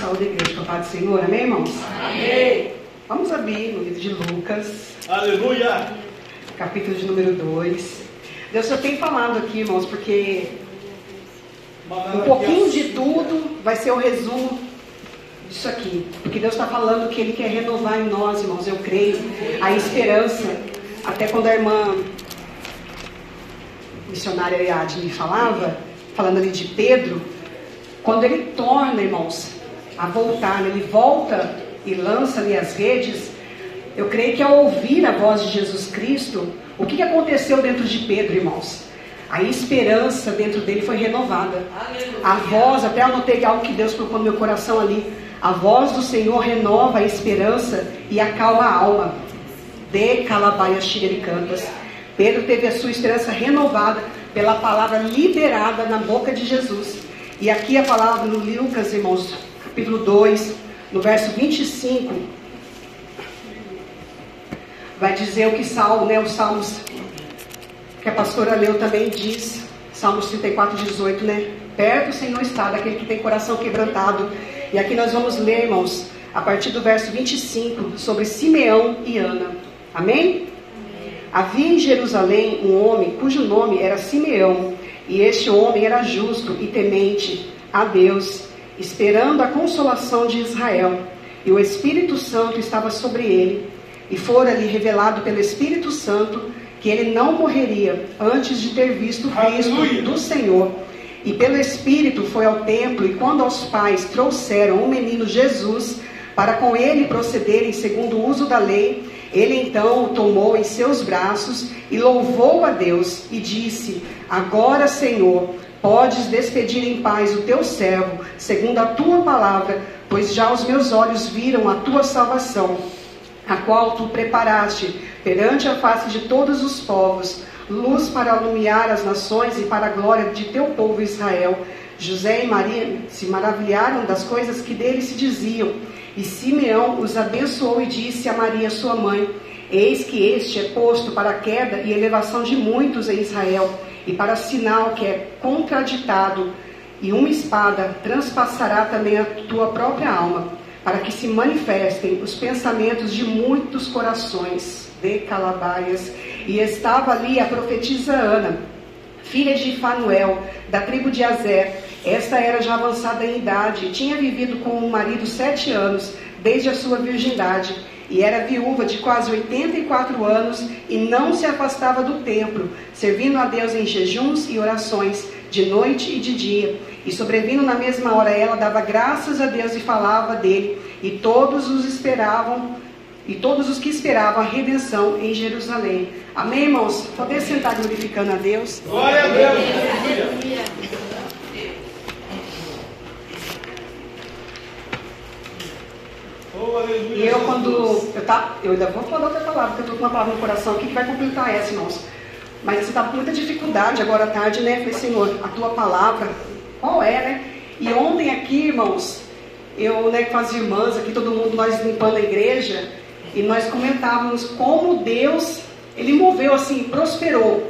saúde da igreja, com a paz do Senhor, amém, irmãos? Amém. Vamos abrir no livro de Lucas. Aleluia. Capítulo de número 2. Deus só tem falado aqui, irmãos, porque um pouquinho de tudo vai ser o resumo disso aqui. Porque Deus está falando que Ele quer renovar em nós, irmãos, eu creio, a esperança. Até quando a irmã missionária me falava, falando ali de Pedro, quando ele torna, irmãos, a voltar, ele volta e lança ali as redes, eu creio que ao ouvir a voz de Jesus Cristo, o que aconteceu dentro de Pedro, irmãos? A esperança dentro dele foi renovada. A voz, até anotei algo que Deus colocou no meu coração ali. A voz do Senhor renova a esperança e acalma a alma. De calabaias cantas. Pedro teve a sua esperança renovada pela palavra liberada na boca de Jesus. E aqui a palavra no Lucas, irmãos, capítulo 2, no verso 25, vai dizer o que Salmo, né, os Salmos que a pastora leu também diz, Salmos 34, 18, né? Perto o Senhor está daquele que tem coração quebrantado. E aqui nós vamos ler, irmãos, a partir do verso 25, sobre Simeão e Ana. Amém? Havia em Jerusalém um homem cujo nome era Simeão, e este homem era justo e temente a Deus, esperando a consolação de Israel. E o Espírito Santo estava sobre ele, e fora-lhe revelado pelo Espírito Santo que ele não morreria antes de ter visto o Cristo do Senhor. E pelo Espírito foi ao templo, e quando os pais trouxeram o menino Jesus para com ele procederem segundo o uso da lei, ele então o tomou em seus braços e louvou a Deus e disse: Agora, Senhor, podes despedir em paz o teu servo, segundo a tua palavra, pois já os meus olhos viram a tua salvação, a qual tu preparaste perante a face de todos os povos, luz para alumiar as nações e para a glória de teu povo Israel. José e Maria se maravilharam das coisas que dele se diziam. E Simeão os abençoou e disse a Maria, sua mãe: Eis que este é posto para a queda e elevação de muitos em Israel, e para sinal que é contraditado, e uma espada transpassará também a tua própria alma, para que se manifestem os pensamentos de muitos corações. De Calabaias, e estava ali a profetisa Ana, filha de Fanuel, da tribo de Azer, esta era já avançada em idade, tinha vivido com o marido sete anos, desde a sua virgindade, e era viúva de quase 84 anos e não se afastava do templo, servindo a Deus em jejuns e orações, de noite e de dia. E sobrevindo na mesma hora, ela dava graças a Deus e falava dele, e todos os esperavam, e todos os que esperavam a redenção em Jerusalém. Amém, irmãos? Poder sentar glorificando a Deus. Glória a Deus. E eu quando eu tá, eu ainda vou falar outra palavra, porque eu estou com uma palavra no coração aqui que vai completar essa, irmãos. Mas você está com muita dificuldade agora à tarde, né? Falei, Senhor, a tua palavra, qual é, né? E ontem aqui, irmãos, eu, né, com as irmãs aqui, todo mundo, nós limpando a igreja, e nós comentávamos como Deus, Ele moveu assim, prosperou.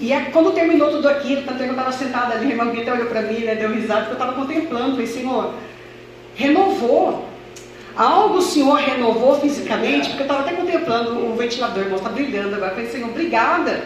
E é, quando terminou tudo aquilo, tanto é que eu estava sentada ali, a irmã Guita olhou para mim, né, deu risada, porque eu estava contemplando, falei, Senhor, renovou. Algo o Senhor renovou fisicamente, porque eu estava até contemplando o ventilador, irmão, está brilhando agora. Eu falei, Senhor, obrigada.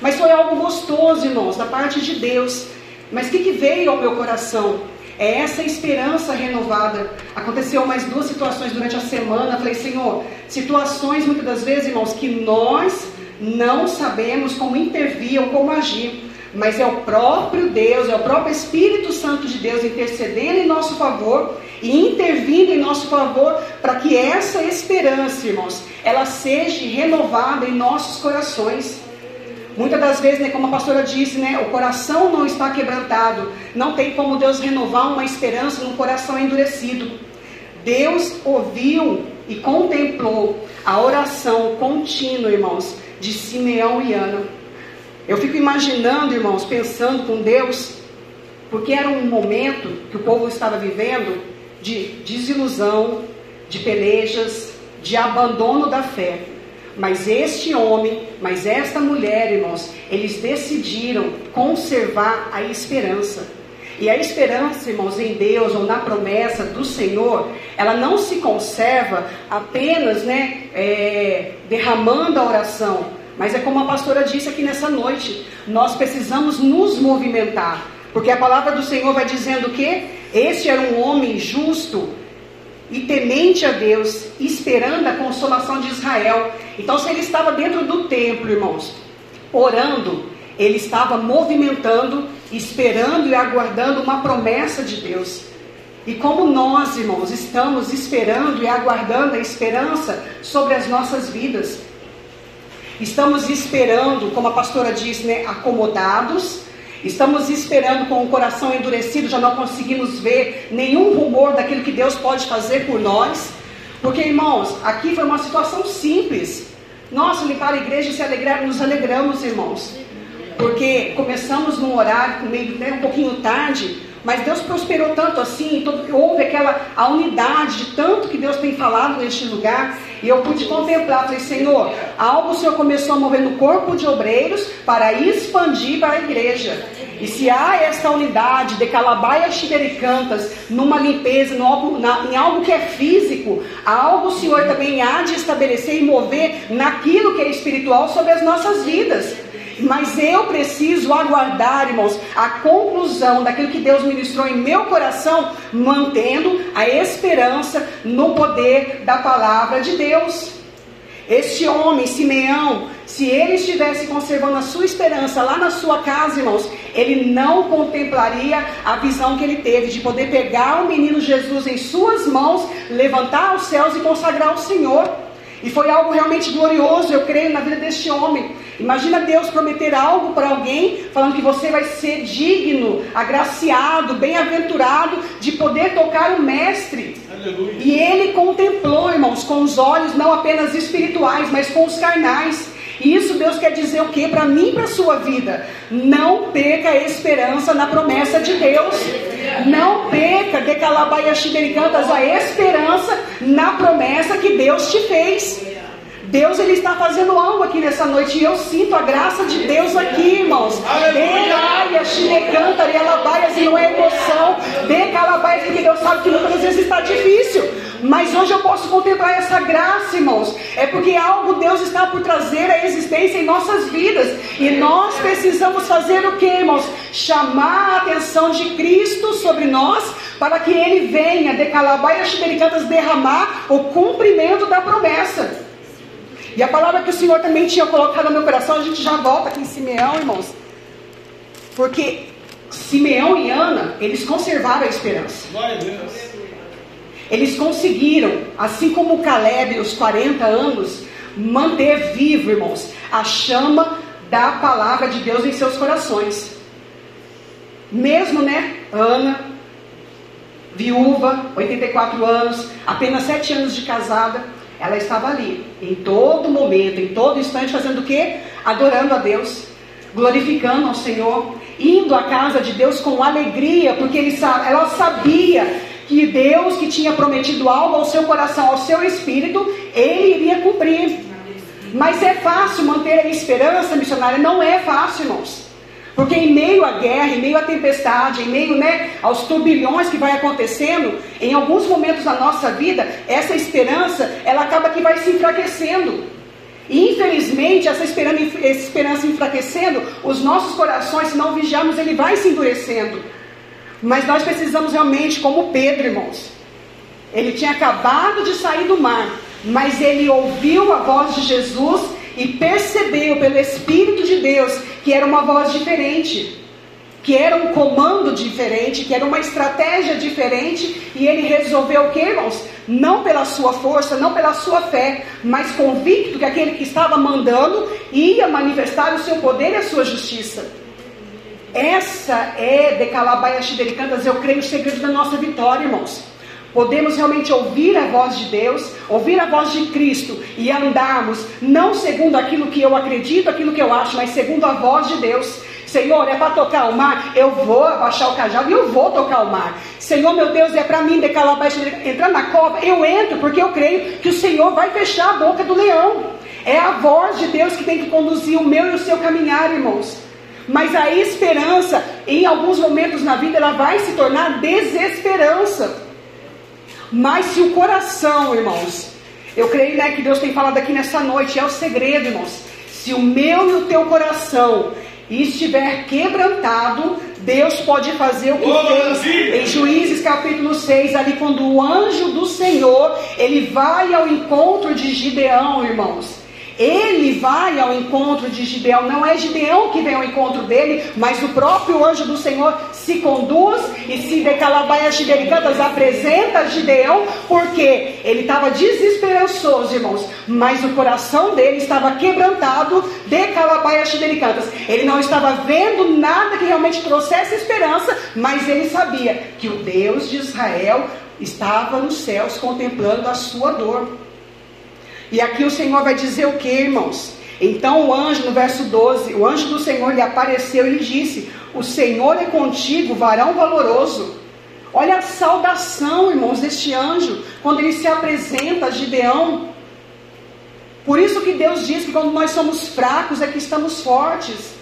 Mas foi algo gostoso, irmãos, da parte de Deus. Mas o que, que veio ao meu coração? É essa esperança renovada. Aconteceu mais duas situações durante a semana. Falei, Senhor, situações muitas das vezes, irmãos, que nós não sabemos como intervir ou como agir. Mas é o próprio Deus, é o próprio Espírito Santo de Deus intercedendo em nosso favor e intervindo em nosso favor para que essa esperança, irmãos, ela seja renovada em nossos corações. Muitas das vezes, né, como a pastora disse, né, o coração não está quebrantado. Não tem como Deus renovar uma esperança num coração endurecido. Deus ouviu e contemplou a oração contínua, irmãos, de Simeão e Ana. Eu fico imaginando, irmãos, pensando com Deus, porque era um momento que o povo estava vivendo de desilusão, de pelejas, de abandono da fé. Mas este homem, mas esta mulher, irmãos, eles decidiram conservar a esperança. E a esperança, irmãos, em Deus ou na promessa do Senhor, ela não se conserva apenas, né, é, derramando a oração, mas é como a pastora disse aqui nessa noite, nós precisamos nos movimentar, porque a palavra do Senhor vai dizendo que este era um homem justo e temente a Deus, esperando a consolação de Israel. Então, se ele estava dentro do templo, irmãos, orando, ele estava movimentando, esperando e aguardando uma promessa de Deus. E como nós, irmãos, estamos esperando e aguardando a esperança sobre as nossas vidas. Estamos esperando, como a pastora disse, né, acomodados. Estamos esperando com o coração endurecido, já não conseguimos ver nenhum rumor daquilo que Deus pode fazer por nós. Porque, irmãos, aqui foi uma situação simples. Nós, limpar a igreja e se alegrar, nos alegramos, irmãos. Porque começamos num horário meio, né, um pouquinho tarde, mas Deus prosperou tanto assim, houve aquela a unidade de tanto que Deus tem falado neste lugar. E eu pude contemplar, falei, Senhor, algo o Senhor começou a mover no corpo de obreiros para expandir para a igreja. E se há esta unidade de Calabaia Xibericantas numa limpeza, no na, em algo que é físico, algo o Senhor também há de estabelecer e mover naquilo que é espiritual sobre as nossas vidas. Mas eu preciso aguardar, irmãos, a conclusão daquilo que Deus ministrou em meu coração, mantendo a esperança no poder da palavra de Deus. Este homem, Simeão, se ele estivesse conservando a sua esperança lá na sua casa, irmãos, ele não contemplaria a visão que ele teve de poder pegar o menino Jesus em suas mãos, levantar os céus e consagrar ao Senhor. E foi algo realmente glorioso, eu creio, na vida deste homem. Imagina Deus prometer algo para alguém, falando que você vai ser digno, agraciado, bem-aventurado de poder tocar o Mestre. Aleluia. E ele contemplou, irmãos, com os olhos não apenas espirituais, mas com os carnais. E isso Deus quer dizer o que para mim e para a sua vida? Não perca a esperança na promessa de Deus. Não perca, de Calabaia Cantas, a esperança na promessa que Deus te fez. Deus ele está fazendo algo aqui nessa noite e eu sinto a graça de Deus aqui, irmãos. Elaia, canta, alabaia, se não é emoção, de calabaia, porque Deus sabe que muitas vezes está difícil. Mas hoje eu posso contemplar essa graça, irmãos. É porque algo Deus está por trazer à existência em nossas vidas. E nós precisamos fazer o que, irmãos? Chamar a atenção de Cristo sobre nós para que Ele venha, de calabaia, cantas, derramar o cumprimento da promessa. E a palavra que o Senhor também tinha colocado no meu coração, a gente já volta aqui em Simeão, irmãos. Porque Simeão e Ana, eles conservaram a esperança. Glória a Deus. Eles conseguiram, assim como Caleb, os 40 anos, manter vivo, irmãos, a chama da palavra de Deus em seus corações. Mesmo, né, Ana, viúva, 84 anos, apenas 7 anos de casada, ela estava ali, em todo momento, em todo instante, fazendo o quê? Adorando a Deus, glorificando ao Senhor, indo à casa de Deus com alegria, porque ele, ela sabia que Deus que tinha prometido algo ao seu coração, ao seu espírito, ele iria cumprir. Mas é fácil manter a esperança missionária? Não é fácil, irmãos. Porque em meio à guerra, em meio à tempestade, em meio né, aos turbilhões que vai acontecendo, em alguns momentos da nossa vida, essa esperança, ela acaba que vai se enfraquecendo. E infelizmente, essa esperança, essa esperança enfraquecendo, os nossos corações, se não vigiarmos, ele vai se endurecendo. Mas nós precisamos realmente, como Pedro, irmãos. Ele tinha acabado de sair do mar, mas ele ouviu a voz de Jesus e percebeu pelo Espírito de Deus que era uma voz diferente, que era um comando diferente, que era uma estratégia diferente, e ele resolveu o que, irmãos? Não pela sua força, não pela sua fé, mas convicto que aquele que estava mandando ia manifestar o seu poder e a sua justiça. Essa é, de Calabaia Xibericantas, eu creio, o segredo da nossa vitória, irmãos. Podemos realmente ouvir a voz de Deus, ouvir a voz de Cristo e andarmos não segundo aquilo que eu acredito, aquilo que eu acho, mas segundo a voz de Deus. Senhor, é para tocar o mar, eu vou abaixar o cajado e eu vou tocar o mar. Senhor, meu Deus, é para mim decalar baixo, entrar na cova, eu entro, porque eu creio que o Senhor vai fechar a boca do leão. É a voz de Deus que tem que conduzir o meu e o seu caminhar, irmãos. Mas a esperança, em alguns momentos na vida, ela vai se tornar desesperança. Mas se o coração, irmãos, eu creio né, que Deus tem falado aqui nessa noite, é o segredo, irmãos. Se o meu e o teu coração estiver quebrantado, Deus pode fazer o que oh, fez em Juízes capítulo 6, ali quando o anjo do Senhor, ele vai ao encontro de Gideão, irmãos. Ele vai ao encontro de Gideão, não é Gideão que vem ao encontro dele, mas o próprio anjo do Senhor se conduz e se decalabaia xidericantas apresenta a Gideão, porque ele estava desesperançoso, irmãos, mas o coração dele estava quebrantado de calabaia xidericantas. Ele não estava vendo nada que realmente trouxesse esperança, mas ele sabia que o Deus de Israel estava nos céus contemplando a sua dor. E aqui o Senhor vai dizer o que, irmãos? Então o anjo, no verso 12, o anjo do Senhor lhe apareceu e lhe disse: O Senhor é contigo, varão valoroso. Olha a saudação, irmãos, deste anjo, quando ele se apresenta a Gideão. Por isso que Deus diz que quando nós somos fracos é que estamos fortes.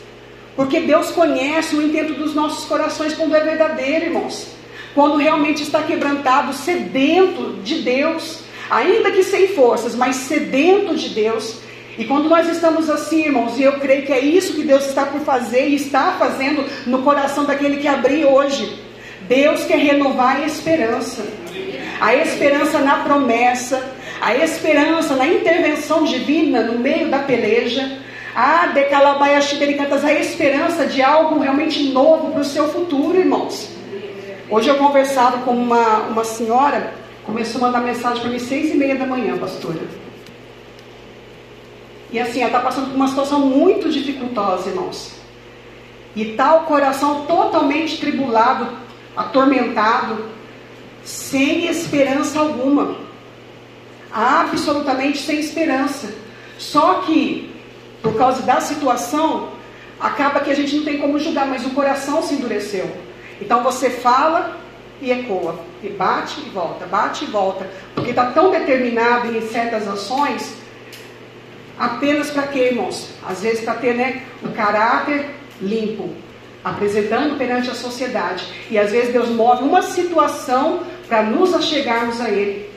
Porque Deus conhece o intento dos nossos corações quando é verdadeiro, irmãos. Quando realmente está quebrantado, sedento de Deus ainda que sem forças, mas sedento de Deus. E quando nós estamos assim, irmãos, e eu creio que é isso que Deus está por fazer e está fazendo no coração daquele que abriu hoje. Deus quer renovar a esperança. A esperança na promessa, a esperança na intervenção divina no meio da peleja. Ah, decalabaiaxibericantas, a esperança de algo realmente novo para o seu futuro, irmãos. Hoje eu conversava com uma, uma senhora Começou a mandar mensagem para mim seis e meia da manhã, pastora. E assim, ela está passando por uma situação muito dificultosa, irmãos. E está o coração totalmente tribulado, atormentado, sem esperança alguma. Absolutamente sem esperança. Só que, por causa da situação, acaba que a gente não tem como julgar, mas o coração se endureceu. Então você fala, e ecoa, e bate e volta, bate e volta, porque está tão determinado em certas ações, apenas para quê, irmãos? Às vezes para ter né, o caráter limpo, apresentando perante a sociedade, e às vezes Deus move uma situação para nos achegarmos a Ele,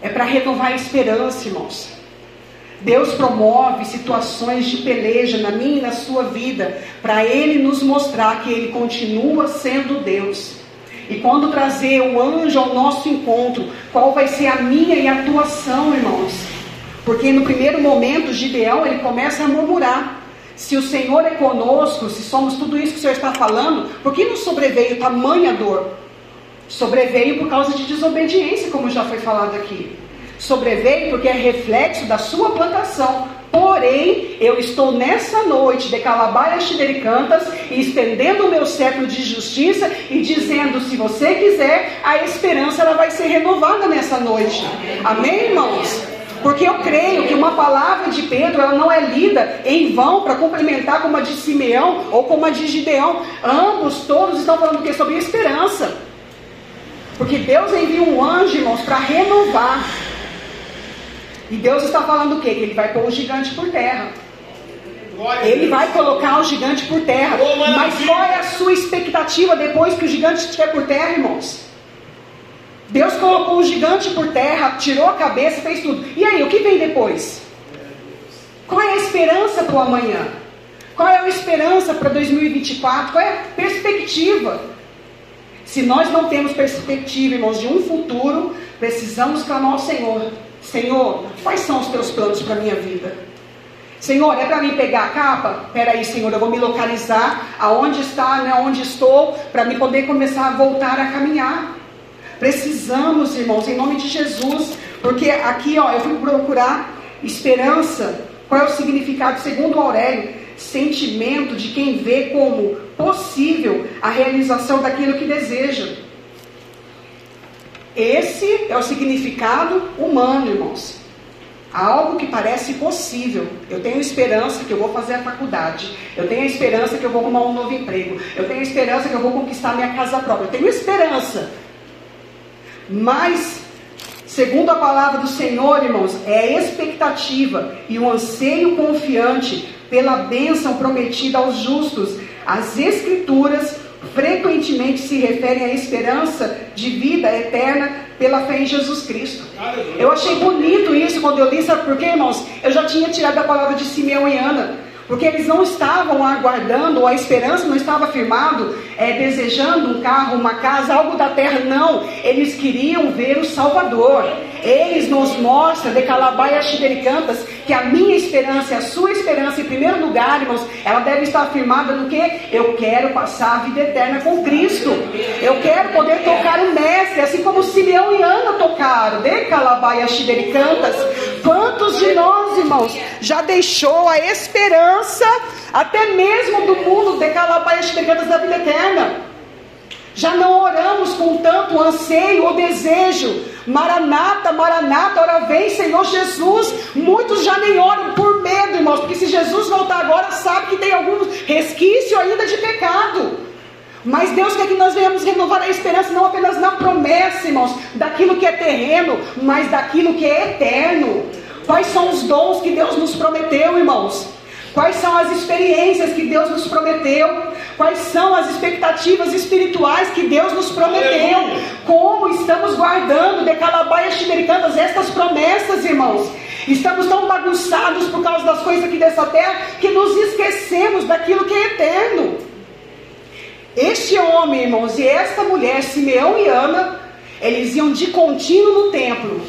é para renovar a esperança, irmãos. Deus promove situações de peleja na minha e na sua vida, para Ele nos mostrar que Ele continua sendo Deus. E quando trazer o anjo ao nosso encontro, qual vai ser a minha e a tua ação, irmãos? Porque no primeiro momento, Gideão, ele começa a murmurar. Se o Senhor é conosco, se somos tudo isso que o Senhor está falando, por que nos sobreveio tamanha dor? Sobreveio por causa de desobediência, como já foi falado aqui. Sobreveio porque é reflexo da sua plantação. Porém, eu estou nessa noite de calabaias xidericantas e estendendo o meu cetro de justiça e dizendo: se você quiser, a esperança ela vai ser renovada nessa noite. Amém, irmãos? Porque eu creio que uma palavra de Pedro ela não é lida em vão para complementar como a de Simeão ou como a de Gideão. Ambos, todos estão falando o que? Sobre esperança. Porque Deus envia um anjo, irmãos, para renovar. E Deus está falando o quê? Que Ele vai pôr o gigante por terra. Ele vai colocar o gigante por terra. Mas qual é a sua expectativa depois que o gigante estiver por terra, irmãos? Deus colocou o gigante por terra, tirou a cabeça, fez tudo. E aí, o que vem depois? Qual é a esperança para o amanhã? Qual é a esperança para 2024? Qual é a perspectiva? Se nós não temos perspectiva, irmãos, de um futuro, precisamos clamar ao Senhor. Senhor, quais são os teus planos para a minha vida? Senhor, é para mim pegar a capa? Peraí, Senhor, eu vou me localizar aonde está, né, onde estou, para me poder começar a voltar a caminhar. Precisamos, irmãos, em nome de Jesus, porque aqui, ó, eu fui procurar esperança. Qual é o significado? Segundo Aurélio, sentimento de quem vê como possível a realização daquilo que deseja. Esse é o significado humano, irmãos. Algo que parece possível. Eu tenho esperança que eu vou fazer a faculdade. Eu tenho esperança que eu vou arrumar um novo emprego. Eu tenho esperança que eu vou conquistar minha casa própria. Eu tenho esperança. Mas, segundo a palavra do Senhor, irmãos, é a expectativa e o anseio confiante pela bênção prometida aos justos. As Escrituras frequentemente se referem à esperança de vida eterna pela fé em Jesus Cristo. Eu achei bonito isso quando eu li, sabe por quê, irmãos? Eu já tinha tirado a palavra de Simeão e Ana. Porque eles não estavam aguardando, ou a esperança não estava firmado, é, desejando um carro, uma casa, algo da terra, não. Eles queriam ver o Salvador. Eles nos mostram, de Calabaia Xidericantas, que a minha esperança a sua esperança, em primeiro lugar, irmãos, ela deve estar firmada no que? Eu quero passar a vida eterna com Cristo. Eu quero poder tocar o Mestre, assim como Simeão e Ana tocaram, de Calabaia Xidericantas. Quantos de nós, irmãos, já deixou a esperança, até mesmo do mundo, de Calabaia Xidericantas da vida eterna? Já não oramos com tanto anseio ou desejo. Maranata, Maranata, ora vem, Senhor Jesus. Muitos já nem oram por medo, irmãos, porque se Jesus voltar agora, sabe que tem algum resquício ainda de pecado. Mas Deus quer que nós venhamos renovar a esperança, não apenas na promessa, irmãos, daquilo que é terreno, mas daquilo que é eterno. Quais são os dons que Deus nos prometeu, irmãos? Quais são as experiências que Deus nos prometeu? Quais são as expectativas espirituais que Deus nos prometeu? Como estamos guardando de calabaias ximericanas estas promessas, irmãos? Estamos tão bagunçados por causa das coisas aqui dessa terra que nos esquecemos daquilo que é eterno. Este homem, irmãos, e esta mulher, Simeão e Ana, eles iam de contínuo no templo.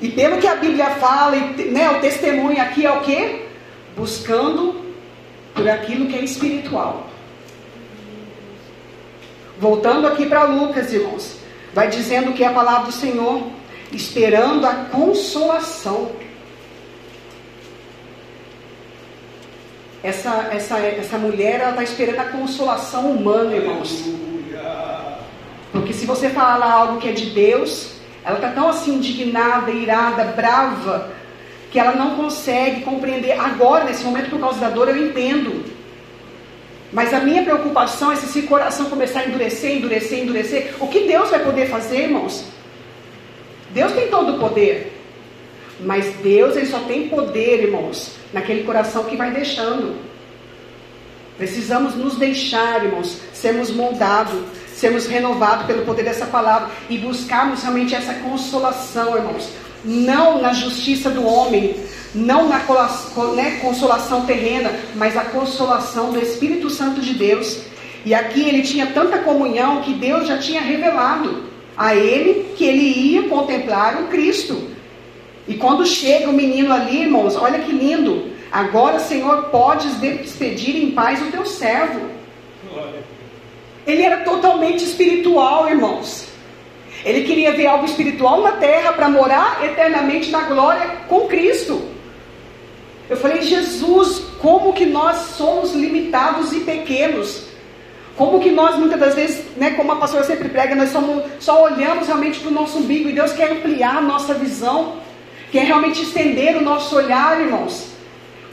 E pelo que a Bíblia fala, né, o testemunho aqui é o que? Buscando por aquilo que é espiritual. Voltando aqui para Lucas, irmãos, vai dizendo que é a palavra do Senhor, esperando a consolação. Essa, essa, essa mulher, ela está esperando a consolação humana, irmãos. Porque se você falar algo que é de Deus, ela está tão assim indignada, irada, brava, que ela não consegue compreender agora, nesse momento, por causa da dor, eu entendo. Mas a minha preocupação é se esse coração começar a endurecer, endurecer, endurecer. O que Deus vai poder fazer, irmãos? Deus tem todo o poder. Mas Deus ele só tem poder, irmãos, naquele coração que vai deixando. Precisamos nos deixar, irmãos, sermos moldados, sermos renovados pelo poder dessa palavra e buscarmos realmente essa consolação, irmãos não na justiça do homem, não na né, consolação terrena, mas a consolação do Espírito Santo de Deus. E aqui ele tinha tanta comunhão que Deus já tinha revelado a ele que ele ia contemplar o Cristo. E quando chega o menino ali, irmãos, olha que lindo. Agora, Senhor, podes despedir em paz o teu servo. Ele era totalmente espiritual, irmãos. Ele queria ver algo espiritual na terra para morar eternamente na glória com Cristo. Eu falei, Jesus, como que nós somos limitados e pequenos? Como que nós muitas das vezes, né, como a pastora sempre prega, nós somos, só olhamos realmente para o nosso umbigo e Deus quer ampliar a nossa visão, quer realmente estender o nosso olhar, irmãos.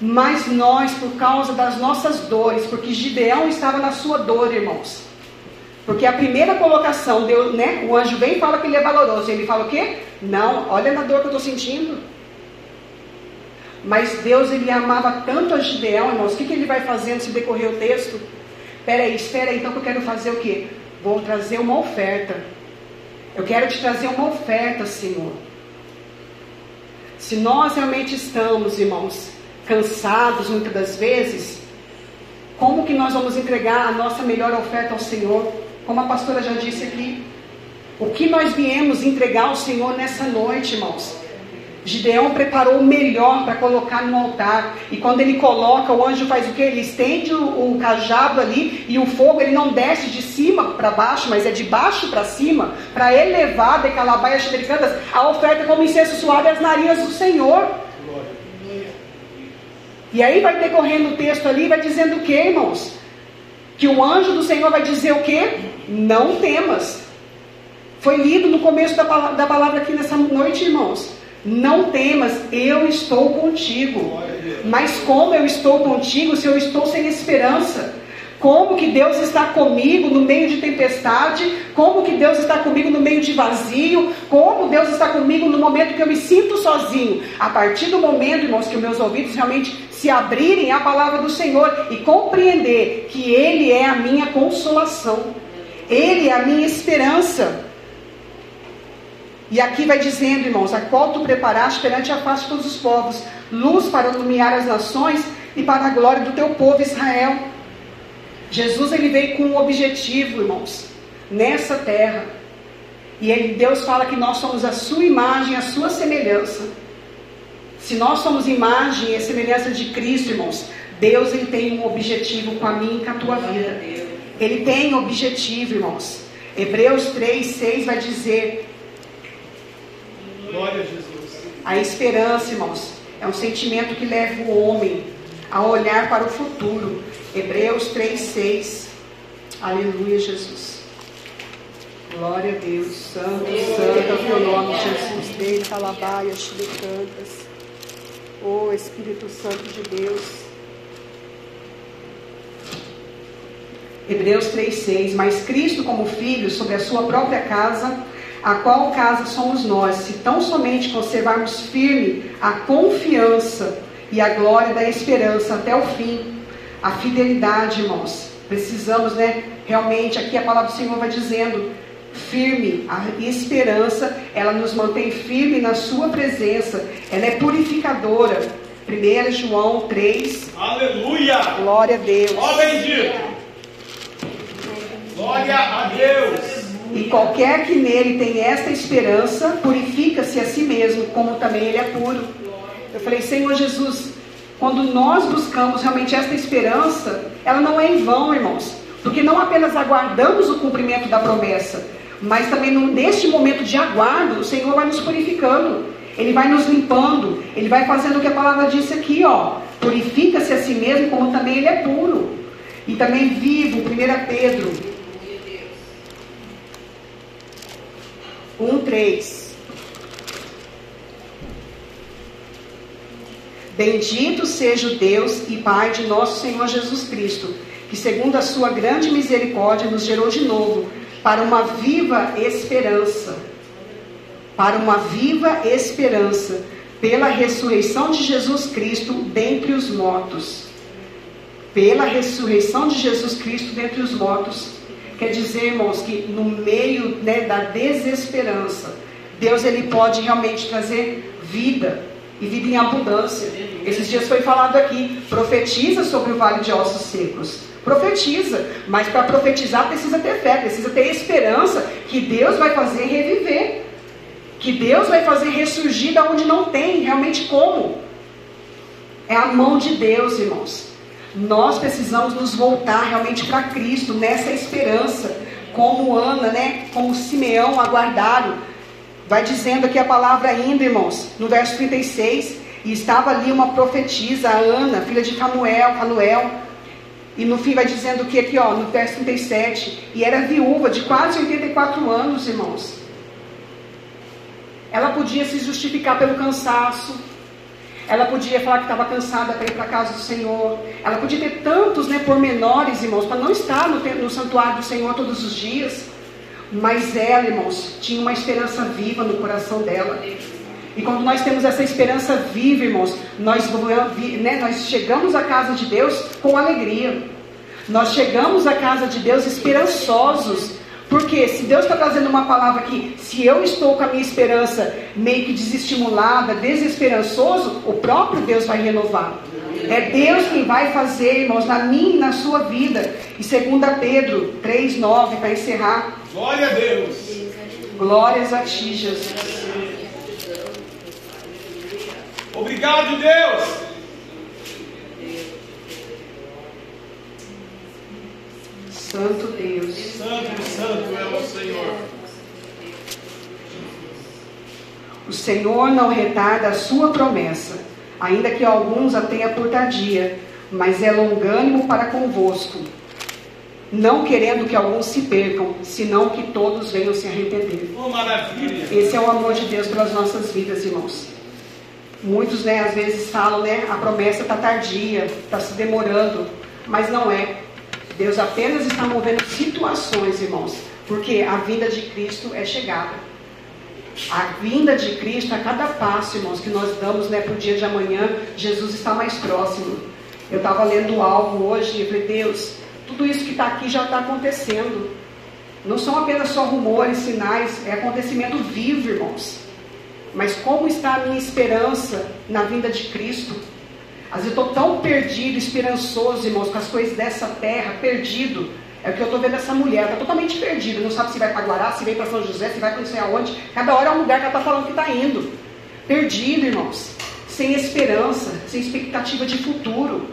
Mas nós, por causa das nossas dores, porque Gideão estava na sua dor, irmãos. Porque a primeira colocação, Deus, né, o anjo vem e fala que ele é valoroso. Ele fala o quê? Não, olha na dor que eu estou sentindo. Mas Deus ele amava tanto a Gideão, irmãos. O que, que ele vai fazendo se decorrer o texto? Espera aí, espera aí, então que eu quero fazer o quê? Vou trazer uma oferta. Eu quero te trazer uma oferta, Senhor. Se nós realmente estamos, irmãos, cansados muitas das vezes, como que nós vamos entregar a nossa melhor oferta ao Senhor? Como a pastora já disse aqui, o que nós viemos entregar ao Senhor nessa noite, irmãos? Gideão preparou o melhor para colocar no altar. E quando ele coloca, o anjo faz o que? Ele estende o, o, cajado ali e o fogo ele não desce de cima para baixo, mas é de baixo para cima, para elevar de calabaias americanas a oferta como incenso suave às narinas do Senhor. E aí vai decorrendo o texto ali, vai dizendo o que, irmãos? Que o anjo do Senhor vai dizer o que? Não temas. Foi lido no começo da, da palavra aqui nessa noite, irmãos. Não temas, eu estou contigo. Mas como eu estou contigo se eu estou sem esperança? Como que Deus está comigo no meio de tempestade? Como que Deus está comigo no meio de vazio? Como Deus está comigo no momento que eu me sinto sozinho? A partir do momento, irmãos, que meus ouvidos realmente se abrirem à palavra do Senhor e compreender que Ele é a minha consolação, Ele é a minha esperança. E aqui vai dizendo, irmãos, a qual tu preparaste perante a face de todos os povos, luz para iluminar as nações e para a glória do teu povo Israel. Jesus ele veio com um objetivo, irmãos, nessa terra. E ele, Deus fala que nós somos a sua imagem, a sua semelhança. Se nós somos imagem e semelhança de Cristo, irmãos, Deus ele tem um objetivo com a minha e com a tua vida. Ele tem objetivo, irmãos. Hebreus 3, 6 vai dizer Glória a Jesus. A esperança, irmãos, é um sentimento que leva o homem a olhar para o futuro. Hebreus 3,6. Aleluia, Jesus. Glória a Deus. Santo, santo é o teu nome, Jesus. Dei calabaia, cantas. Oh Espírito Santo de Deus. Hebreus 3,6. Mas Cristo, como filho, sobre a sua própria casa a qual casa somos nós, se tão somente conservarmos firme a confiança e a glória da esperança até o fim, a fidelidade, irmãos. Precisamos, né? Realmente, aqui a palavra do Senhor vai dizendo, firme, a esperança, ela nos mantém firme na sua presença, ela é purificadora. 1 João 3. Aleluia! Glória a Deus. Ó bendito! Glória a Deus! E qualquer que nele tem esta esperança, purifica-se a si mesmo, como também ele é puro. Eu falei, Senhor Jesus, quando nós buscamos realmente esta esperança, ela não é em vão, irmãos. Porque não apenas aguardamos o cumprimento da promessa, mas também neste momento de aguardo, o Senhor vai nos purificando. Ele vai nos limpando, ele vai fazendo o que a palavra disse aqui, ó. Purifica-se a si mesmo, como também ele é puro. E também vivo, 1 Pedro 1, 3. Bendito seja o Deus e Pai de nosso Senhor Jesus Cristo, que segundo a sua grande misericórdia nos gerou de novo para uma viva esperança. Para uma viva esperança, pela ressurreição de Jesus Cristo dentre os mortos. Pela ressurreição de Jesus Cristo dentre os mortos Quer dizer, irmãos, que no meio né, da desesperança, Deus ele pode realmente trazer vida e vida em abundância. Esses dias foi falado aqui, profetiza sobre o vale de ossos secos. Profetiza, mas para profetizar precisa ter fé, precisa ter esperança que Deus vai fazer reviver, que Deus vai fazer ressurgir da onde não tem realmente como. É a mão de Deus, irmãos. Nós precisamos nos voltar realmente para Cristo, nessa esperança, como Ana, né? Como Simeão aguardaram. Vai dizendo aqui a palavra ainda, irmãos, no verso 36. E estava ali uma profetisa, Ana, filha de Camuel, Canuel. E no fim vai dizendo que aqui, ó, no verso 37, e era viúva de quase 84 anos, irmãos. Ela podia se justificar pelo cansaço, ela podia falar que estava cansada para ir para a casa do Senhor. Ela podia ter tantos né, pormenores, irmãos, para não estar no, no santuário do Senhor todos os dias. Mas ela, irmãos, tinha uma esperança viva no coração dela. E quando nós temos essa esperança viva, irmãos, nós, né, nós chegamos à casa de Deus com alegria. Nós chegamos à casa de Deus esperançosos, porque se Deus está trazendo uma palavra aqui, se eu estou com a minha esperança meio que desestimulada, desesperançoso, o próprio Deus vai renovar. É Deus quem vai fazer, irmãos, na minha e na sua vida. E 2 Pedro 3,9, para encerrar. Glória a Deus. Glórias a ti, Jesus. Obrigado, Deus. Santo Deus. Santo, santo é o Senhor. O Senhor não retarda a sua promessa, ainda que alguns a tenha por tardia, mas é longânimo para convosco, não querendo que alguns se percam, senão que todos venham se arrepender. Oh, maravilha! Esse é o amor de Deus pelas nossas vidas, irmãos. Muitos, né, às vezes falam, né, a promessa está tardia, está se demorando, mas não é. Deus apenas está movendo situações, irmãos, porque a vinda de Cristo é chegada. A vinda de Cristo, a cada passo, irmãos, que nós damos né, para o dia de amanhã, Jesus está mais próximo. Eu estava lendo algo hoje e falei, Deus, tudo isso que está aqui já está acontecendo. Não são apenas só rumores, sinais, é acontecimento vivo, irmãos. Mas como está a minha esperança na vinda de Cristo? Às vezes eu estou tão perdido, esperançoso, irmãos, com as coisas dessa terra, perdido. É o que eu estou vendo essa mulher, está totalmente perdida, não sabe se vai para Guará, se vem para São José, se vai para não sei aonde. Cada hora é um lugar que ela está falando que está indo. Perdido, irmãos. Sem esperança, sem expectativa de futuro.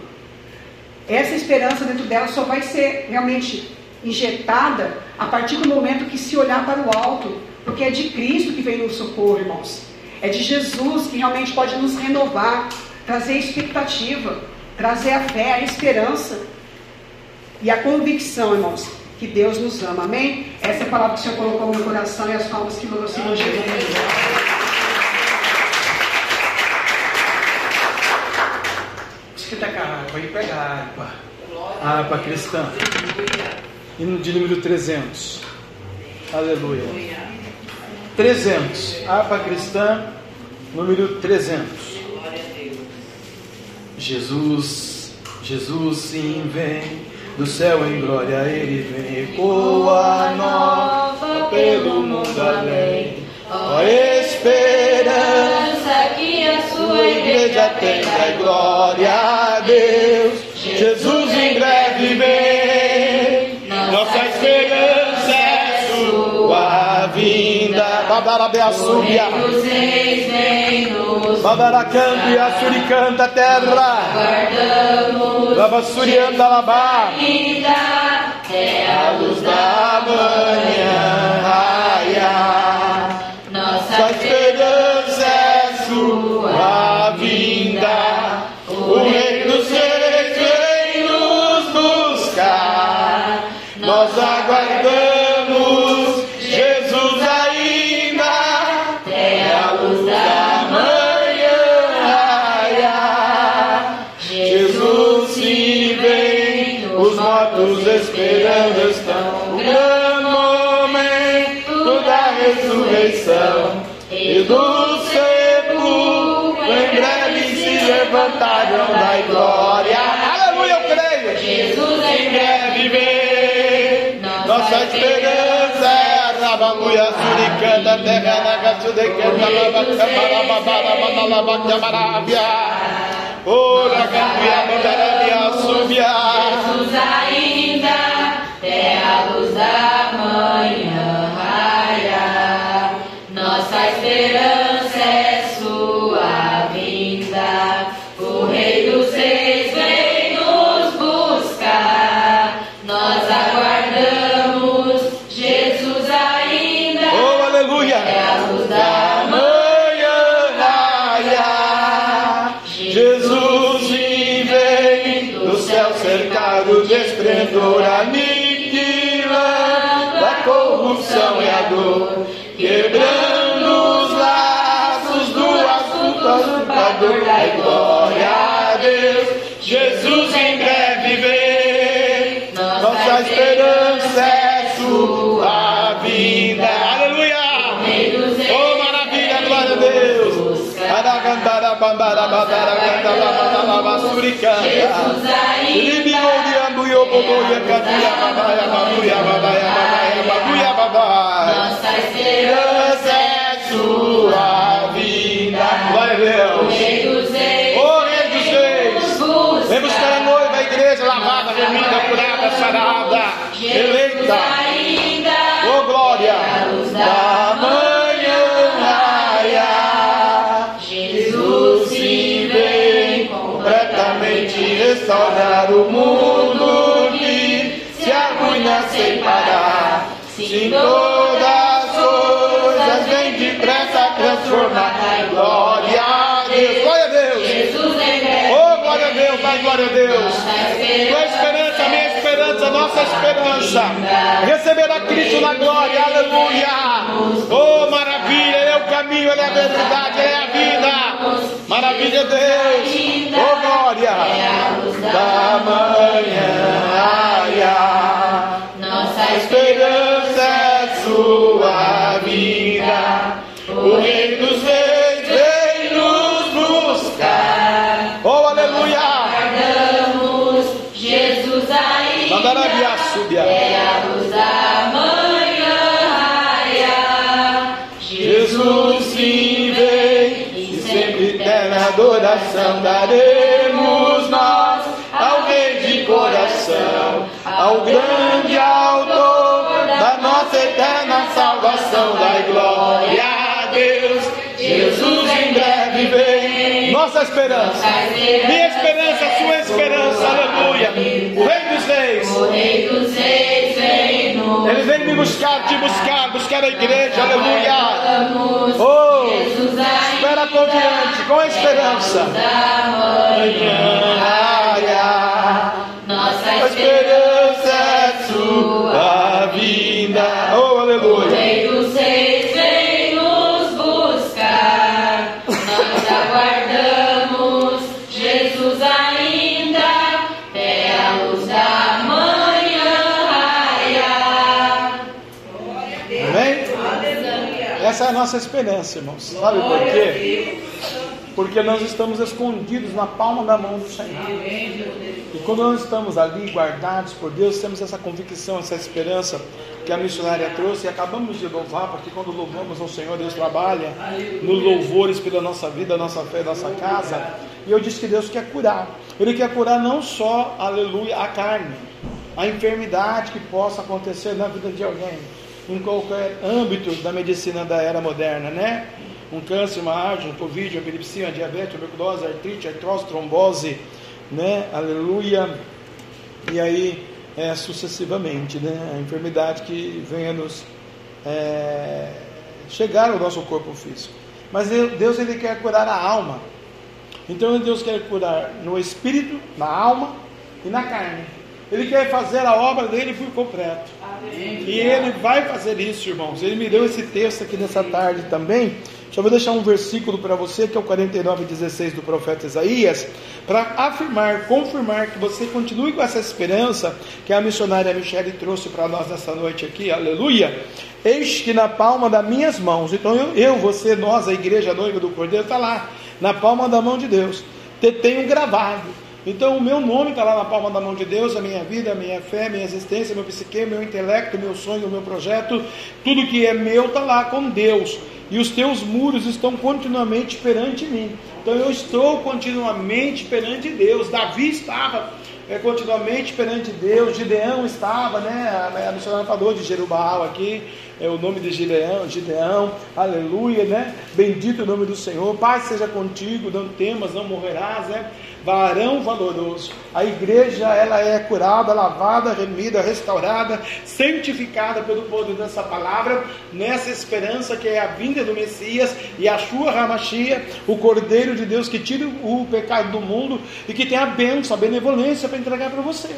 Essa esperança dentro dela só vai ser realmente injetada a partir do momento que se olhar para o alto, porque é de Cristo que vem o socorro, irmãos. É de Jesus que realmente pode nos renovar, trazer expectativa, trazer a fé, a esperança e a convicção, irmãos, que Deus nos ama. Amém? Essa é a palavra que o Senhor colocou no meu coração e as palmas que mandou se Jesus. Esquenta a água e pega a água. A cristã. Hino de número 300. Aleluia. 300. Água cristã, número 300. Jesus, Jesus sim vem do céu em glória ele vem, ecoa nova pelo mundo além. Ó esperança que a sua igreja tem, dai glória a Deus. Jesus súbia. Babaracambi, Suricanta, terra. Lava Surianda, Labá. Do sepulcro em breve se levantarão da glória. Aleluia, eu creio. Jesus Em breve vem, nossa esperança é Rabamuia, Suricanda, Terra, Naga, Sudecanda, Lava, Camara, Babara, Badalava, Camarabia. Ora, Cambuia, Mandarabia, Subia. Jesus ainda é a luz da manhã raia. Nossa esperança é sua vinda. O Rei dos Reis vem nos buscar. Nós aguardamos Jesus ainda. Oh, aleluia. É a luz da manhã. Jesus vem do céu cercado de esplendor, aniquilando da glória a Deus. Jesus em breve vem, nossa esperança é sua vinda. Aleluia! Oh, maravilha, glória a Deus. Aragandara, bambara, badara, gandala, badala, suricanda. Jesus Libi, ainda oriambu, yoboboia, caduia, babaia, babuia, babaia, babaia, babuia, babá. nossa esperança Esperança é sua vida. Glória a Deus. Busca. Vem buscar a noiva, a igreja lavada, remida, curada, sarada, eleita. Oh glória da manhã raia. Jesus se vem completamente restaurar o mundo que se arruina sem parar. Sim, todas as coisas vem depressa transformar. Glória a Deus, glória a Deus. Jesus breve Oh, glória a Deus, dai glória a Deus. Tua esperança, minha esperança, nossa esperança. Receber a Cristo na glória, aleluia. Oh, maravilha, Ele é o caminho, Ele é a verdade, Ele é a vida. Maravilha, Deus. Oh, glória da adoração daremos nós ao Rei de coração, ao grande autor da nossa eterna salvação. Dai glória a Deus, Jesus em breve vem. Nossa esperança, minha esperança, sua esperança, aleluia. O Rei dos Reis. O Rei dos Reis vem Ele vem me buscar, te buscar, buscar a igreja, aleluia. Oh, espera confiante, com esperança. Nossa a esperança é sua vinda. Oh, aleluia. É a nossa esperança, irmãos. Sabe por quê? Porque nós estamos escondidos na palma da mão do Senhor. E quando nós estamos ali guardados por Deus, temos essa convicção, essa esperança que a missionária trouxe e acabamos de louvar, porque quando louvamos ao Senhor, Deus trabalha nos louvores pela nossa vida, nossa fé, nossa casa. E eu disse que Deus quer curar. Ele quer curar não só, aleluia, a carne, a enfermidade que possa acontecer na vida de alguém, em qualquer âmbito da medicina da era moderna, né? Um câncer, uma AIDS, um Covid, uma epilepsia, uma diabetes, tuberculose, artrite, artrose, trombose, né? Aleluia. E aí, é, sucessivamente, né? A enfermidade que venha nos é, chegar ao nosso corpo físico. Mas Deus, ele quer curar a alma. Então, Deus quer curar no espírito, na alma e na carne. Ele quer fazer a obra dele por completo. E ele vai fazer isso, irmãos. Ele me deu esse texto aqui nessa tarde também. Só vou deixar um versículo para você, que é o 49, 16 do profeta Isaías, para afirmar, confirmar que você continue com essa esperança que a missionária Michele trouxe para nós nessa noite aqui, aleluia. Eis que na palma das minhas mãos, então eu, eu você, nós, a igreja noiva do Cordeiro, está lá, na palma da mão de Deus, te tenho gravado. Então o meu nome está lá na palma da mão de Deus, a minha vida, a minha fé, a minha existência, meu psique, meu intelecto, meu sonho, meu projeto, tudo que é meu está lá com Deus. E os teus muros estão continuamente perante mim. Então eu estou continuamente perante Deus. Davi estava é, continuamente perante Deus. Gideão estava, né? A missionária falou de Jerubal aqui, é o nome de Gideão, Gideão, aleluia, né? Bendito o nome do Senhor. Paz seja contigo, não temas, não morrerás, né? varão valoroso. A igreja ela é curada, lavada, remida, restaurada, santificada pelo poder dessa palavra, nessa esperança que é a vinda do Messias e a sua Ramachia, o Cordeiro de Deus que tira o pecado do mundo e que tem a bênção, a benevolência para entregar para você.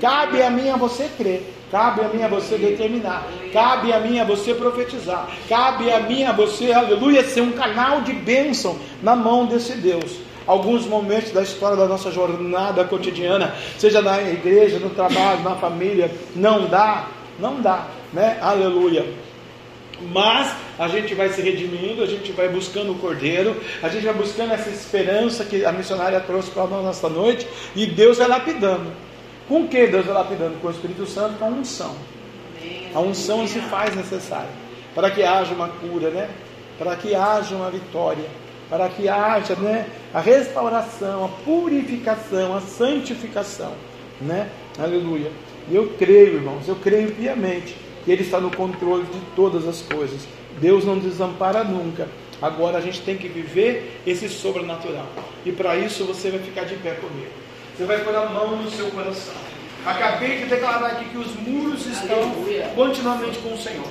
Cabe a mim a você crer, cabe a mim a você determinar, cabe a mim a você profetizar, cabe a mim a você, aleluia, ser um canal de bênção na mão desse Deus alguns momentos da história da nossa jornada cotidiana, seja na igreja, no trabalho, na família, não dá, não dá, né? Aleluia. Mas a gente vai se redimindo, a gente vai buscando o Cordeiro, a gente vai buscando essa esperança que a missionária trouxe para nós nesta noite, e Deus vai lapidando. Com que Deus vai lapidando? Com o Espírito Santo, com a unção. A unção se faz necessária para que haja uma cura, né? Para que haja uma vitória para que haja né, a restauração, a purificação, a santificação. Né? Aleluia. E eu creio, irmãos, eu creio piamente que Ele está no controle de todas as coisas. Deus não desampara nunca. Agora a gente tem que viver esse sobrenatural. E para isso você vai ficar de pé comigo. Você vai pôr a mão no seu coração. Acabei de declarar aqui que os muros estão continuamente com o Senhor.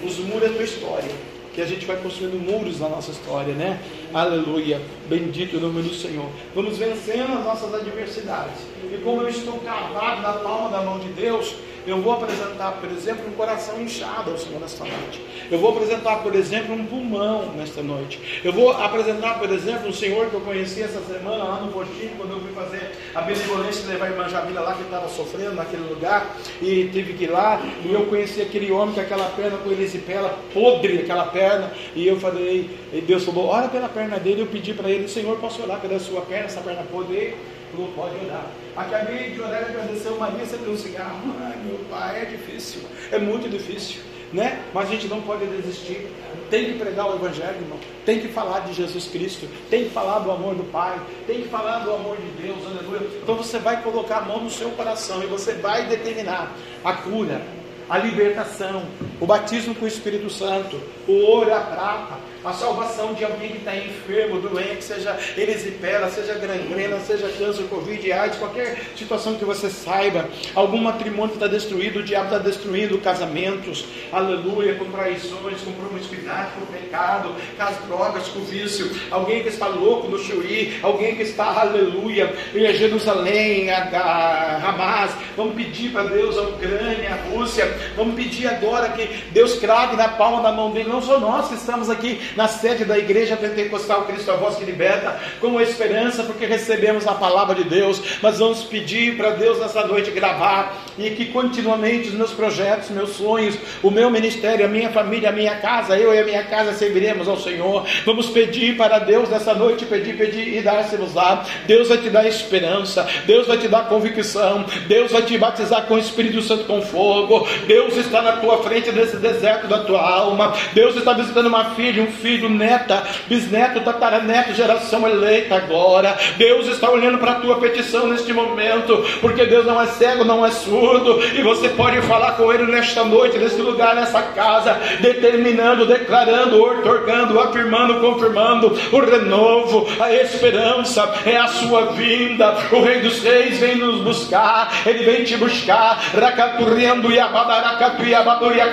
Os muros da tua história que a gente vai construindo muros na nossa história, né? Aleluia. Bendito o nome do Senhor. Vamos vencendo as nossas adversidades. E como eu estou cavado na palma da mão de Deus, eu vou apresentar, por exemplo, um coração inchado ao Senhor nesta noite. Eu vou apresentar, por exemplo, um pulmão nesta noite. Eu vou apresentar, por exemplo, um senhor que eu conheci essa semana lá no postinho, quando eu fui fazer a benevolência levar a irmã Jamila lá que estava sofrendo naquele lugar e tive que ir lá. E eu conheci aquele homem com aquela perna com elisipela, podre aquela perna. E eu falei, e Deus falou, ora pela perna dele. Eu pedi para ele, Senhor, posso orar pela sua perna, essa perna podre? Falou, pode orar. Acabei de orar e agradeceu Maria, você um cigarro. Ai, meu pai, é difícil, é muito difícil. Né? Mas a gente não pode desistir. Tem que pregar o Evangelho, irmão. Tem que falar de Jesus Cristo. Tem que falar do amor do Pai. Tem que falar do amor de Deus. Aleluia. Então você vai colocar a mão no seu coração e você vai determinar a cura, a libertação, o batismo com o Espírito Santo, o ouro, a prata, a salvação de alguém que está enfermo, doente, seja erisipela, seja gangrena, seja câncer, covid, AIDS, qualquer situação que você saiba, algum matrimônio está destruído, o diabo está destruindo casamentos, aleluia, com traições, com promiscuidade, com pecado, com as drogas, com vício, alguém que está louco no Chuí, alguém que está, aleluia, em Jerusalém, a, a Hamas, vamos pedir para Deus a Ucrânia, a Rússia, vamos pedir agora que Deus crave na palma da mão dele, não só nós que estamos aqui na sede da igreja pentecostal Cristo a voz que liberta, com esperança, porque recebemos a palavra de Deus, mas vamos pedir para Deus nessa noite gravar e que continuamente os meus projetos, meus sonhos, o meu ministério, a minha família, a minha casa, eu e a minha casa serviremos ao Senhor. Vamos pedir para Deus nessa noite, pedir, pedir e dar-se-nos lá. Deus vai te dar esperança, Deus vai te dar convicção, Deus vai te batizar com o Espírito Santo com fogo. Deus está na tua frente nesse deserto da tua alma. Deus está visitando uma filha, um filho, neta, bisneto, tataraneto, geração eleita agora. Deus está olhando para a tua petição neste momento, porque Deus não é cego, não é surdo, e você pode falar com Ele nesta noite, nesse lugar, nessa casa, determinando, declarando, otorgando, afirmando, confirmando o renovo, a esperança, é a sua vinda. O Rei dos Reis vem nos buscar, Ele vem te buscar. Racaturiando e abadaracatu e abaduria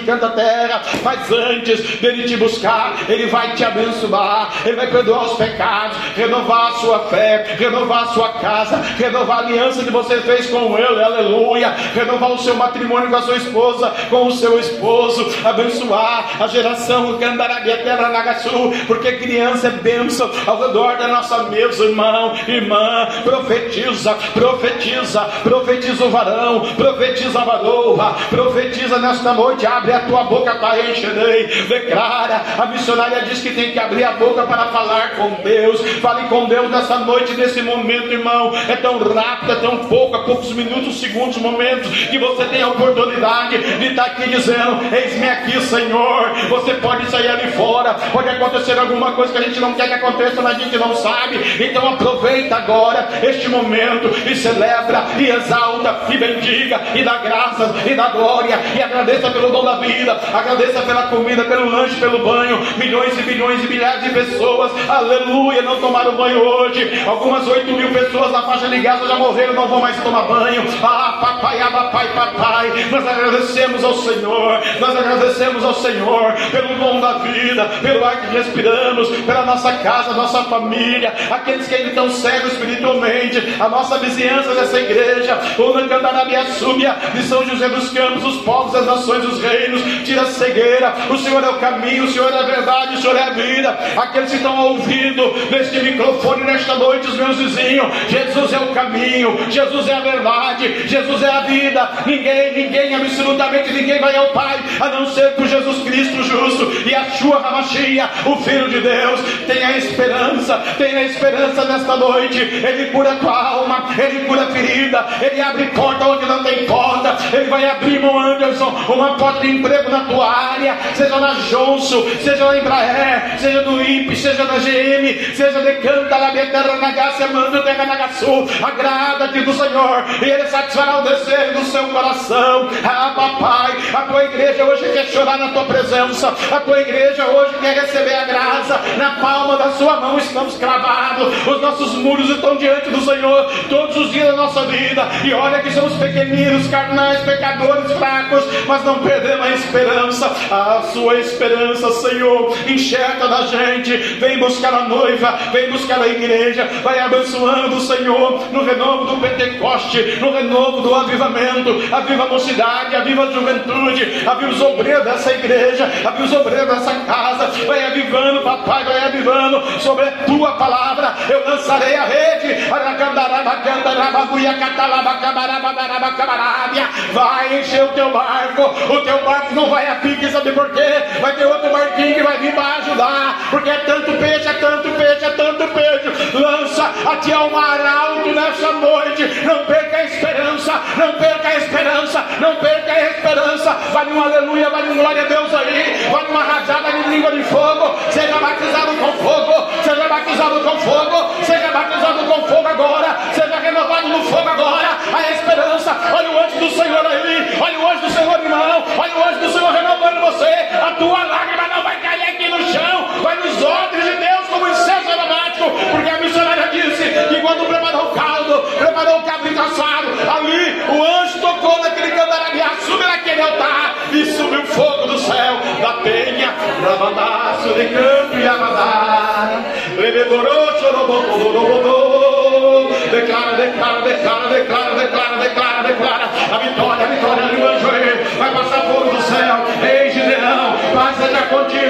canta terra, mas antes dele te buscar, Ele vai te abençoar, Ele vai perdoar os pecados, renovar a sua fé, renovar a sua casa, renovar a aliança que você fez com Ele, aleluia, renovar o seu matrimônio com a sua esposa, com o seu esposo, abençoar a geração porque criança é bênção ao redor da nossa mesa, irmão, irmã, profetiza, profetiza, profetiza o varão, profetiza a varoa, profetiza nesta noite, abre a tua boca para encherei, declara. A missionária diz que tem que abrir a boca para falar com Deus. Fale com Deus nessa noite, nesse momento, irmão. É tão rápido, é tão pouco, há poucos minutos, segundos, momentos, que você tem a oportunidade de estar aqui dizendo: Eis-me aqui, Senhor. Você pode sair ali fora, pode acontecer alguma coisa que a gente não quer que aconteça, mas a gente não sabe. Então aproveita agora este momento e celebra, e exalta, e bendiga, e dá graças, e dá glória, e agradeça pelo dom da vida, agradeça pela comida, pelo lanche, pelo banho. Milhões e bilhões e milhares de pessoas, aleluia, não tomaram banho hoje. Algumas 8 mil pessoas na faixa de Gaza já morreram, não vão mais tomar banho. Ah, papai, ah, papai, papai. Nós agradecemos ao Senhor, nós agradecemos ao Senhor pelo dom da vida, pelo ar que respiramos, pela nossa casa, nossa família, aqueles que ainda estão cegos espiritualmente, a nossa vizinhança dessa igreja, o Nancandarabia Súbia, de São José dos Campos, os povos, as nações, os reinos, tira a cegueira, o Senhor é o caminho, o Senhor é a verdade, o Senhor é a vida. Aqueles que estão ouvindo neste microfone nesta noite, os meus vizinhos, Jesus é o caminho, Jesus é a verdade, Jesus é a vida. Ninguém, ninguém, absolutamente ninguém vai ao Pai a não ser por Jesus Cristo justo e a sua Ramachia, o Filho de Deus. Tenha esperança, tenha esperança nesta noite. Ele cura a tua alma, ele cura a ferida, ele abre porta onde não tem porta, ele vai abrir, irmão Anderson, uma porta de emprego na tua área, seja na Johnson, seja na Embraer, seja no INPE, seja na GM, seja de Canta, na Terra, na Gácia, Manda, Terra, na Sul, agrada-te do Senhor, e Ele satisfará o desejo do seu coração. Ah, papai, a tua igreja hoje quer chorar na tua presença, a tua igreja hoje quer receber a graça, na palma da sua mão estamos cravados, os nossos muros estão diante do Senhor todos os dias da nossa vida, e olha que somos pequeninos, carnais, pecadores, fracos, mas não perdemos a esperança, a sua esperança, Senhor. Enxerta da gente, vem buscar a noiva, vem buscar a igreja, vai abençoando, Senhor, no renovo do Pentecoste, no renovo do avivamento, aviva a mocidade, aviva a juventude, aviva os obreiros dessa igreja, aviva os obreiros dessa casa, vai avivando, papai, vai avivando sobre a tua palavra. Eu lançarei a rede, vai encher o teu barco, o teu barco não vai a pique, sabe por quê? Vai ter outro barquinho que vai vir para ajudar, porque é tanto peixe, é tanto peixe, é tanto peixe. Lança a ti ao mar alto nessa noite, não perca a esperança, não perca a esperança, não perca a esperança. Vai um aleluia, vai um glória a Deus aí, vai uma rajada preparou o cabrito assado, ali o anjo tocou naquele candarabiá, subiu naquele altar e subiu fogo do céu, da penha, rabandaço de canto e abadá, rebedorou, chorobododododô, declara, declara, declara, declara, declara, declara, declara, a vitória, a vitória do anjo vai passar fogo do céu, ei Gideão, paz seja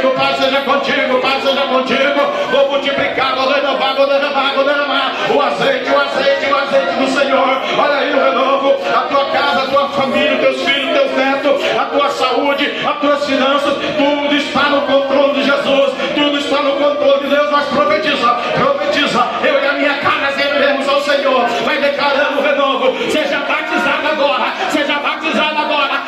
contigo, paz seja contigo, paz seja contigo, vou multiplicar, vou renovar, vou derramar, vou derramar, o azeite, o azeite, o azeite do Senhor, olha aí o renovo, a tua casa, a tua família, teus filhos, teus netos, a tua saúde, as tuas finanças, tudo está no controle de Jesus, tudo está no controle de Deus, nós profetiza, profetiza, eu e a minha casa serviremos ao Senhor, vai declarando o renovo, seja batizado agora, seja batizado agora,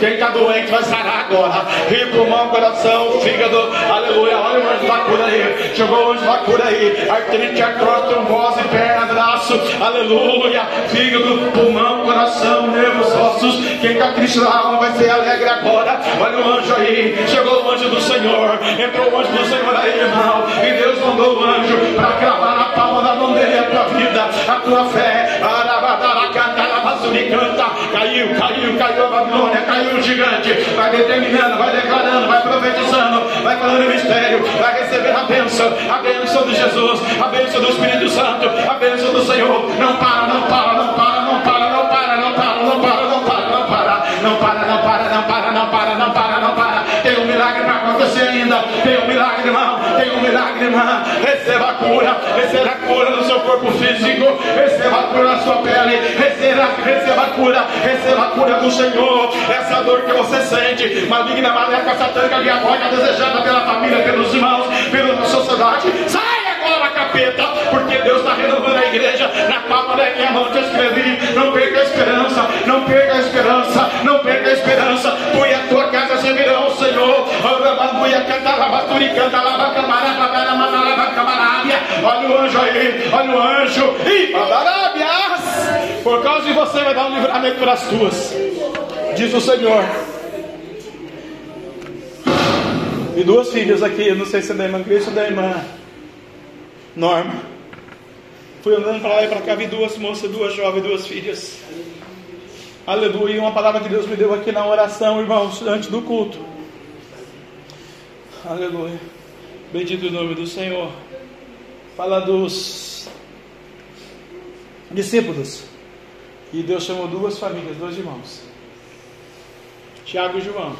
Quem está doente vai sarar agora. Rio, pulmão, coração, fígado, aleluia. Olha o anjo da cura aí. Chegou o anjo da cura aí. Artrite, artrose, trombose, perna, braço, aleluia. Fígado, pulmão, coração, nervos, ossos. Quem está triste na alma vai ser alegre agora. Olha o anjo aí. Chegou o anjo do Senhor. Entrou o anjo do Senhor aí, irmão. E Deus mandou o anjo para cravar na palma da mão dele a tua vida, a tua fé. Canta, caiu, caiu, caiu a Babilônia, caiu o gigante, vai determinando, vai declarando, vai profetizando, vai falando mistério, vai receber a bênção, a bênção de Jesus, a bênção do Espírito Santo, a bênção do Senhor. Não para, não para, não para, não para, não para, não para, não para, não para, não para, não para, não para, não para, não para, não para, um acontecer ainda, tem um milagre, irmão, tem um milagre, irmã. Receba a cura, receba a cura no seu corpo físico, receba a cura na sua pele, receba, receba a cura, receba a cura do Senhor. Essa dor que você sente, maligna, maléfica, satânica, diabólica, desejada pela família, pelos irmãos, pela sociedade, sai capeta, porque Deus está renovando a igreja. Na palma da minha mão te escrevi. Não perca a esperança, não perca a esperança, não perca a esperança. Tu e a tua casa servirão ao Senhor. Olha o anjo aí, olha o anjo. E por causa de você vai dar um livramento para as tuas, diz o Senhor. E duas filhas aqui, eu não sei se é da irmã Cristo ou da irmã Norma. Fui andando para lá e para cá, vi duas moças, duas jovens, duas filhas. Aleluia. Uma palavra que Deus me deu aqui na oração, irmãos, antes do culto. Aleluia. Bendito o nome do Senhor. Fala dos discípulos. E Deus chamou duas famílias, dois irmãos. Tiago e João.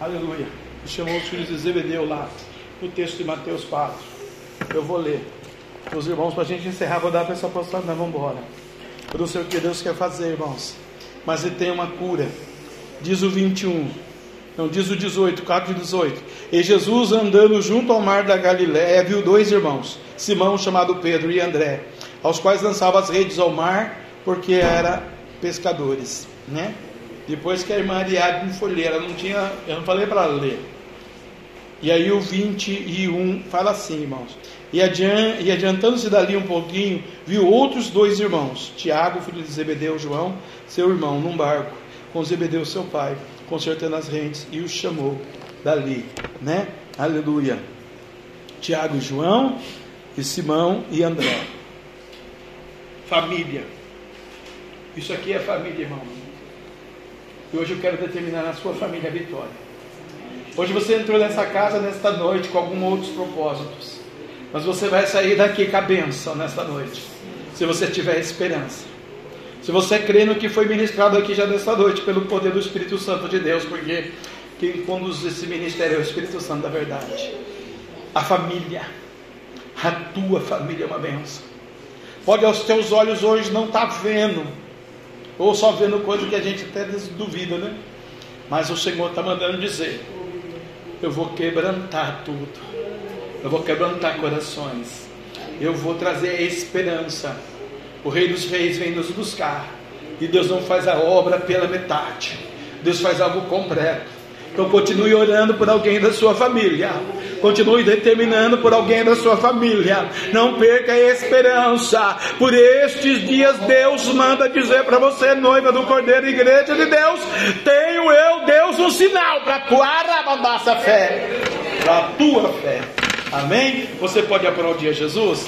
Aleluia. E chamou os filhos de Zebedeu lá, no texto de Mateus 4. Eu vou ler. Os irmãos, para a gente encerrar, vou dar para essa postada, nós vamos embora. Eu não sei o que Deus quer fazer, irmãos. Mas ele tem uma cura. Diz o 21. Não, diz o 18, 4 e 18. E Jesus, andando junto ao mar da Galiléia, viu dois irmãos, Simão, chamado Pedro, e André, aos quais lançava as redes ao mar, porque eram pescadores, né? Depois que a irmã Ariadne foi ler, ela não tinha, eu não falei para ela ler. E aí o 21 fala assim, irmãos. E, adian, adiantando-se dali um pouquinho, viu outros dois irmãos, Tiago, filho de Zebedeu, João, seu irmão, num barco, com Zebedeu, seu pai, consertando as rentes, e os chamou dali, né? Aleluia. Tiago e João, e Simão e André. Família. Isso aqui é família, irmão. E hoje eu quero determinar na sua família a vitória. Hoje você entrou nessa casa nesta noite com alguns outros propósitos. Mas você vai sair daqui com a bênção nesta noite. Se você tiver esperança. Se você crê no que foi ministrado aqui já nesta noite, pelo poder do Espírito Santo de Deus, porque quem conduz esse ministério é o Espírito Santo da verdade. A família, a tua família é uma bênção. Pode aos teus olhos hoje não estar tá vendo, ou só vendo coisa que a gente até duvida, né? Mas o Senhor está mandando dizer: eu vou quebrantar tudo, eu vou quebrantar corações, eu vou trazer esperança. O Rei dos Reis vem nos buscar, e Deus não faz a obra pela metade, Deus faz algo completo. Então continue orando por alguém da sua família. Continue determinando por alguém da sua família. Não perca a esperança. Por estes dias Deus manda dizer para você, noiva do Cordeiro, igreja de Deus, tenho eu, Deus, um sinal para tua nossa fé, para tua fé. Amém? Você pode aplaudir a Jesus?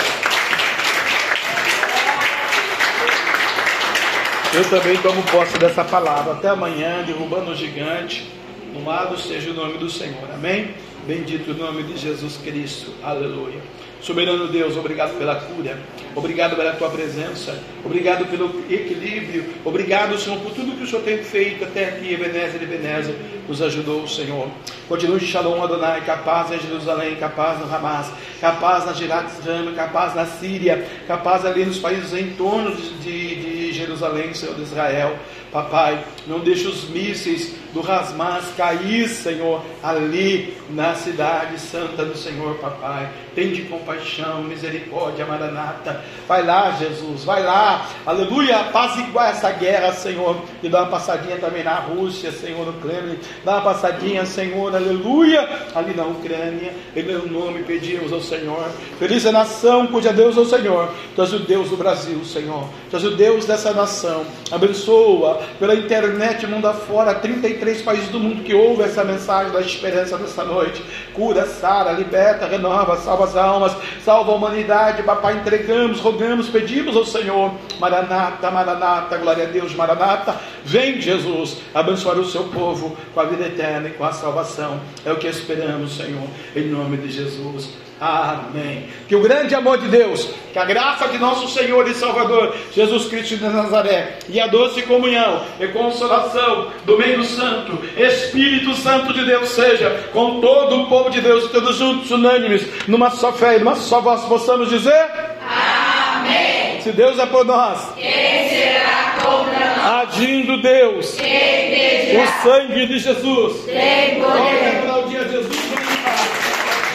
Eu também tomo posse dessa palavra. Até amanhã, derrubando o gigante. Louvado seja o nome do Senhor. Amém? Bendito o nome de Jesus Cristo. Aleluia. Soberano Deus, obrigado pela cura, obrigado pela tua presença, obrigado pelo equilíbrio, obrigado, Senhor, por tudo que o Senhor tem feito até aqui, Ebenezer e Ebenezer, nos ajudou Senhor. Continue de Shalom Adonai, capaz em Jerusalém, capaz no Hamas, capaz na Girat-Rama, capaz na Síria, capaz ali nos países em torno de, de, de Jerusalém, Senhor de Israel. Papai, não deixe os mísseis do Rasmas cair, Senhor, ali na cidade santa do Senhor, papai. Tende compaixão, misericórdia, maranata. Vai lá, Jesus, vai lá. Aleluia, apaziguar essa guerra, Senhor. E dá uma passadinha também na Rússia, Senhor, no Kremlin. Dá uma passadinha, Senhor, aleluia, ali na Ucrânia. Em meu nome pedimos ao Senhor. Feliz a nação cuja Deus é o Senhor. Tu és o Deus do Brasil, Senhor. Tu és o Deus dessa nação. Abençoa pela internet, mundo afora, 33 três países do mundo que ouvem essa mensagem da esperança dessa noite. Cura, sara, liberta, renova, salva as almas, salva a humanidade. Papai, entregamos, rogamos, pedimos ao Senhor. Maranata, Maranata, glória a Deus, Maranata. Vem, Jesus, abençoar o seu povo com a vida eterna e com a salvação. É o que esperamos, Senhor, em nome de Jesus. Amém. Que o grande amor de Deus, que a graça de nosso Senhor e Salvador Jesus Cristo de Nazaré e a doce comunhão e consolação do meio santo, Espírito Santo de Deus seja com todo o povo de Deus, todos juntos, unânimes, numa só fé e numa só voz, possamos dizer: Amém. Se Deus é por nós, quem será contra nós? Agindo Deus, quem o sangue de Jesus, tem poder. Vamos aplaudir a Jesus.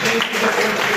Thank you.